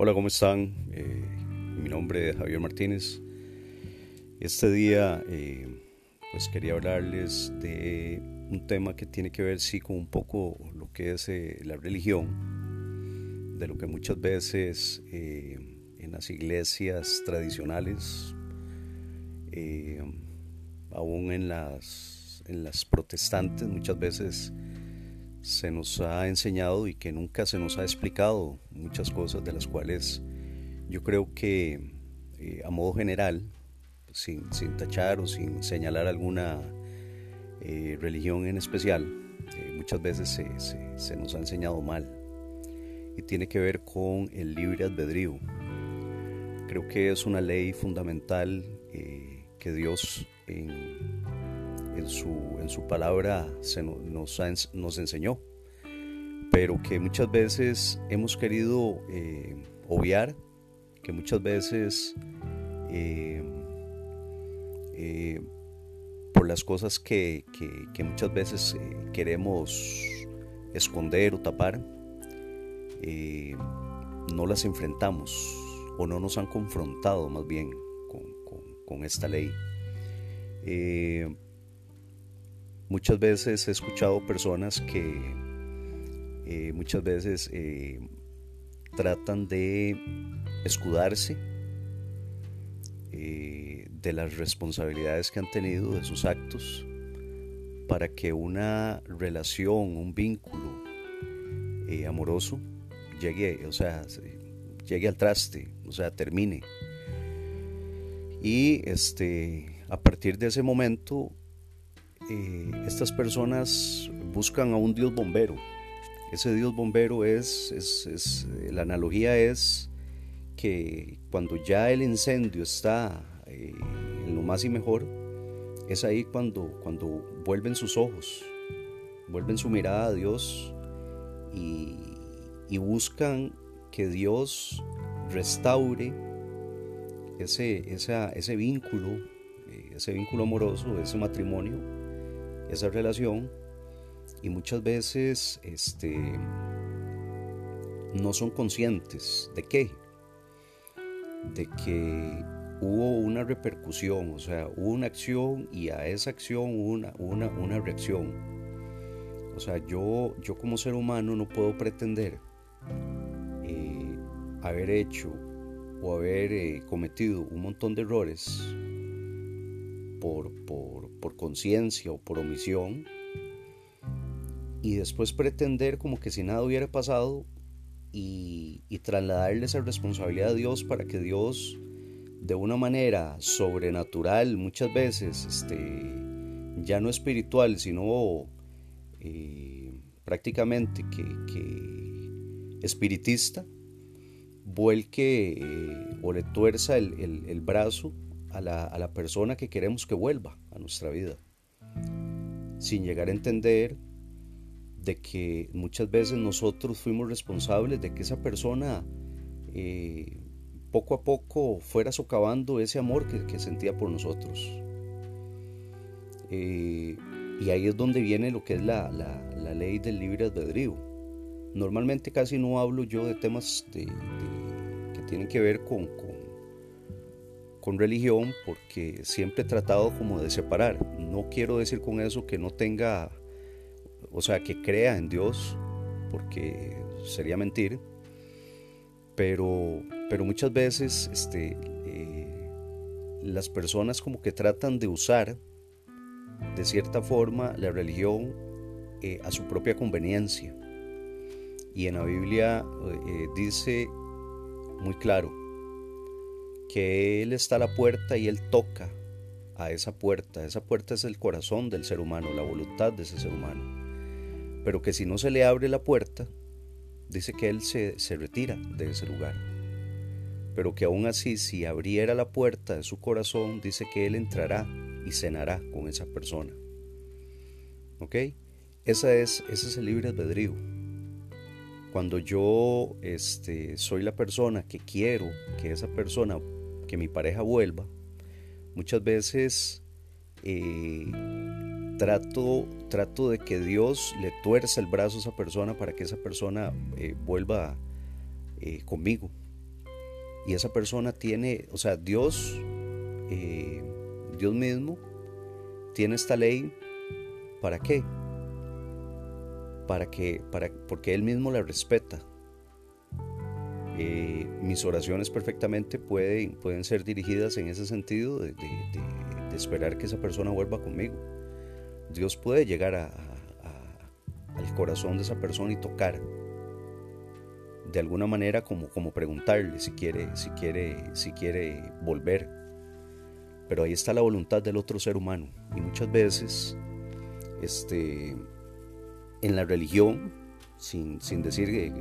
Hola, ¿cómo están? Eh, mi nombre es Javier Martínez. Este día eh, pues quería hablarles de un tema que tiene que ver sí con un poco lo que es eh, la religión, de lo que muchas veces en las iglesias tradicionales, aún en las, en las protestantes, muchas veces se nos ha enseñado y que nunca se nos ha explicado muchas cosas de las cuales yo creo que eh, a modo general, sin, tachar o sin señalar alguna eh, religión en especial, eh, muchas veces se, nos ha enseñado mal y tiene que ver con el libre albedrío. Creo que es una ley fundamental que Dios en, en su, en su palabra se nos, nos enseñó, pero que muchas veces hemos querido eh, obviar, que muchas veces eh, eh, por las cosas que, que, muchas veces queremos esconder o tapar, no las enfrentamos o no nos han confrontado más bien con, con esta ley. Muchas veces he escuchado personas que eh, muchas veces eh, tratan de escudarse eh, de las responsabilidades que han tenido, de sus actos, para que una relación, un vínculo amoroso llegue, o sea, llegue al traste, o sea, termine. Y este, a partir de ese momento eh, estas personas buscan a un Dios bombero. Ese Dios bombero es, es, eh, la analogía es que cuando ya el incendio está eh, en lo más y mejor, es ahí cuando, cuando vuelven sus ojos, vuelven su mirada a Dios y, y buscan que Dios restaure ese, ese vínculo, ese vínculo amoroso, ese matrimonio esa relación y muchas veces este, no son conscientes de qué, de que hubo una repercusión, o sea, hubo una acción y a esa acción una, una, una reacción. O sea, yo, yo como ser humano no puedo pretender eh, haber hecho o haber eh, cometido un montón de errores por, por, conciencia o por omisión y después pretender como que si nada hubiera pasado y, y trasladarle esa responsabilidad a Dios para que Dios de una manera sobrenatural muchas veces este, ya no espiritual sino eh, prácticamente que, que, espiritista vuelque eh, o le tuerza el, el, el brazo a la, persona que queremos que vuelva nuestra vida, sin llegar a entender de que muchas veces nosotros fuimos responsables de que esa persona eh, poco a poco fuera socavando ese amor que, sentía por nosotros. Eh, y ahí es donde viene lo que es la, ley del libre albedrío. Normalmente casi no hablo yo de temas que tienen que ver con religión porque siempre he tratado como de separar. No quiero decir con eso que no tenga, o sea, que crea en Dios, porque sería mentir, pero, pero muchas veces este, eh, las personas como que tratan de usar de cierta forma la religión eh, a su propia conveniencia. Y en la Biblia eh, dice muy claro, que Él está a la puerta y Él toca a esa puerta. Esa puerta es el corazón del ser humano, la voluntad de ese ser humano. Pero que si no se le abre la puerta, dice que Él se, retira de ese lugar. Pero que aún así, si abriera la puerta de su corazón, dice que Él entrará y cenará con esa persona. ¿Ok? Esa es, ese es el libre albedrío. Cuando yo este, soy la persona que quiero que esa persona que mi pareja vuelva, muchas veces eh, trato, trato de que Dios le tuerza el brazo a esa persona para que esa persona eh, vuelva eh, conmigo. Y esa persona tiene, o sea, Dios, Dios mismo, tiene esta ley, ¿para qué? Para que, para, porque Él mismo la respeta. Eh, mis oraciones perfectamente pueden, pueden ser dirigidas en ese sentido de, esperar que esa persona vuelva conmigo. Dios puede llegar al corazón de esa persona y tocar de alguna manera como, como preguntarle si quiere, si, quiere, si quiere volver. Pero ahí está la voluntad del otro ser humano. Y muchas veces, este, en la religión, sin, decir eh,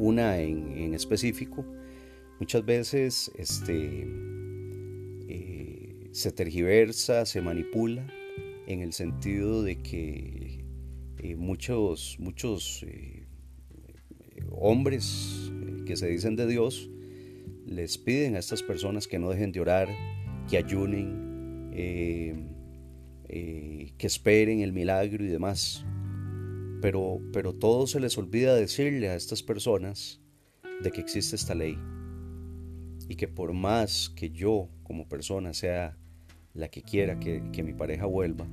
una en, específico, muchas veces este, eh, se tergiversa, se manipula en el sentido de que eh, muchos, muchos eh, hombres que se dicen de Dios les piden a estas personas que no dejen de orar, que ayunen, que esperen el milagro y demás. Pero, pero todo se les olvida decirle a estas personas de que existe esta ley. Y que por más que yo como persona sea la que quiera que, mi pareja vuelva,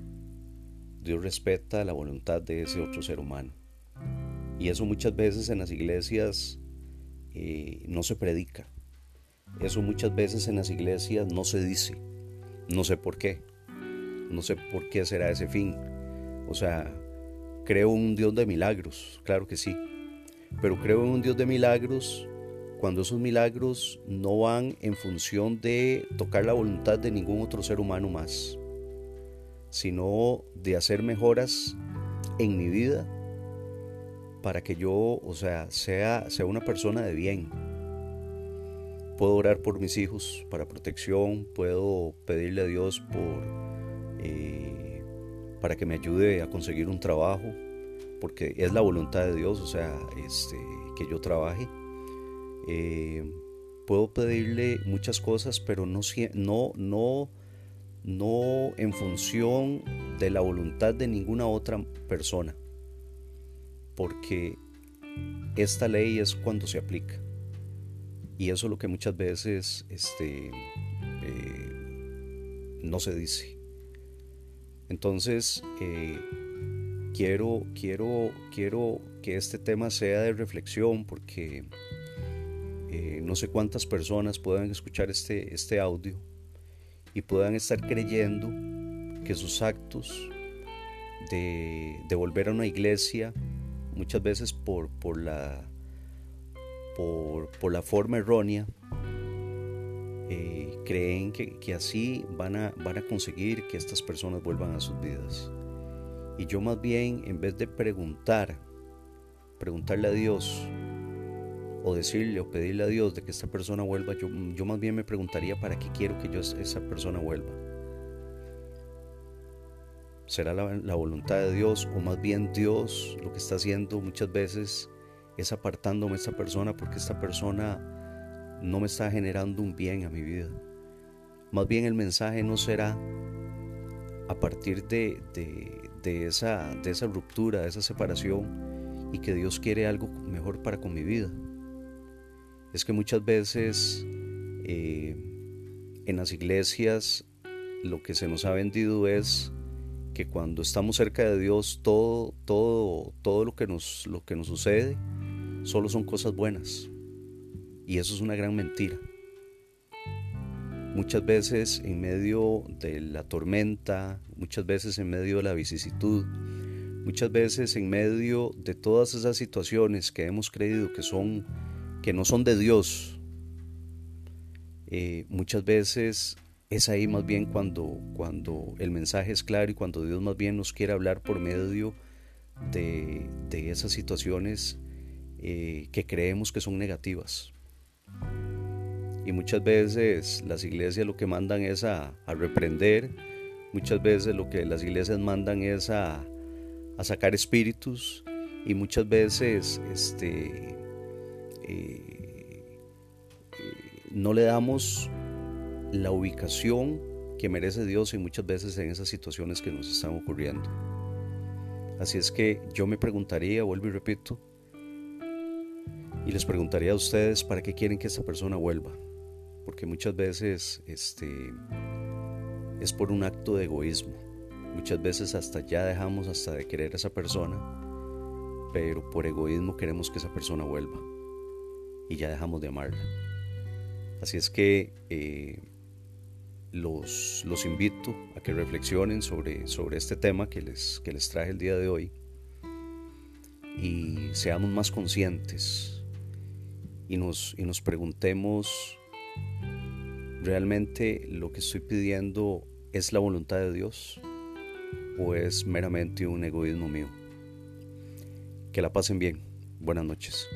Dios respeta la voluntad de ese otro ser humano. Y eso muchas veces en las iglesias eh, no se predica. Eso muchas veces en las iglesias no se dice. No sé por qué. No sé por qué será ese fin. O sea, Creo en un Dios de milagros, claro que sí. Pero creo en un Dios de milagros cuando esos milagros no van en función de tocar la voluntad de ningún otro ser humano más, sino de hacer mejoras en mi vida para que yo, o sea, sea, sea una persona de bien. Puedo orar por mis hijos para protección, puedo pedirle a Dios por... Para que me ayude a conseguir un trabajo, porque es la voluntad de Dios, o sea, este, que yo trabaje. Eh, puedo pedirle muchas cosas, pero no, no, no, no en función de la voluntad de ninguna otra persona, porque esta ley es cuando se aplica. Y eso es lo que muchas veces este, eh, no se dice. Entonces, eh, quiero, quiero, quiero que este tema sea de reflexión porque eh, no sé cuántas personas puedan escuchar este, este audio y puedan estar creyendo que sus actos de, volver a una iglesia, muchas veces por, por, la, por, por la forma errónea, eh, creen que, así van a, van a conseguir que estas personas vuelvan a sus vidas. Y yo más bien, en vez de preguntar, preguntarle a Dios, o decirle o pedirle a Dios de que esta persona vuelva, yo, yo más bien me preguntaría para qué quiero que yo, esa persona vuelva. ¿Será la, la voluntad de Dios o más bien Dios lo que está haciendo muchas veces es apartándome a esta persona porque esta persona no me está generando un bien a mi vida. Más bien el mensaje no será a partir de, esa, de esa ruptura, de esa separación y que Dios quiere algo mejor para con mi vida. Es que muchas veces eh, en las iglesias lo que se nos ha vendido es que cuando estamos cerca de Dios todo, todo, todo lo que nos, lo que nos sucede solo son cosas buenas. Y eso es una gran mentira. Muchas veces en medio de la tormenta, muchas veces en medio de la vicisitud, muchas veces en medio de todas esas situaciones que hemos creído que son que no son de Dios, eh, muchas veces es ahí más bien cuando, cuando el mensaje es claro y cuando Dios más bien nos quiere hablar por medio de, esas situaciones eh, que creemos que son negativas. Y muchas veces las iglesias lo que mandan es a, reprender, muchas veces lo que las iglesias mandan es a, sacar espíritus y muchas veces este, eh, no le damos la ubicación que merece Dios y muchas veces en esas situaciones que nos están ocurriendo. Así es que yo me preguntaría, vuelvo y repito, Y les preguntaría a ustedes para qué quieren que esa persona vuelva. Porque muchas veces este, es por un acto de egoísmo. Muchas veces hasta ya dejamos hasta de querer a esa persona, pero por egoísmo queremos que esa persona vuelva y ya dejamos de amarla. Así es que eh, los, los, invito a que reflexionen sobre, sobre este tema que les, que les traje el día de hoy y seamos más conscientes y nos, y nos preguntemos, ¿realmente lo que estoy pidiendo es la voluntad de Dios o es meramente un egoísmo mío? Que la pasen bien. Buenas noches.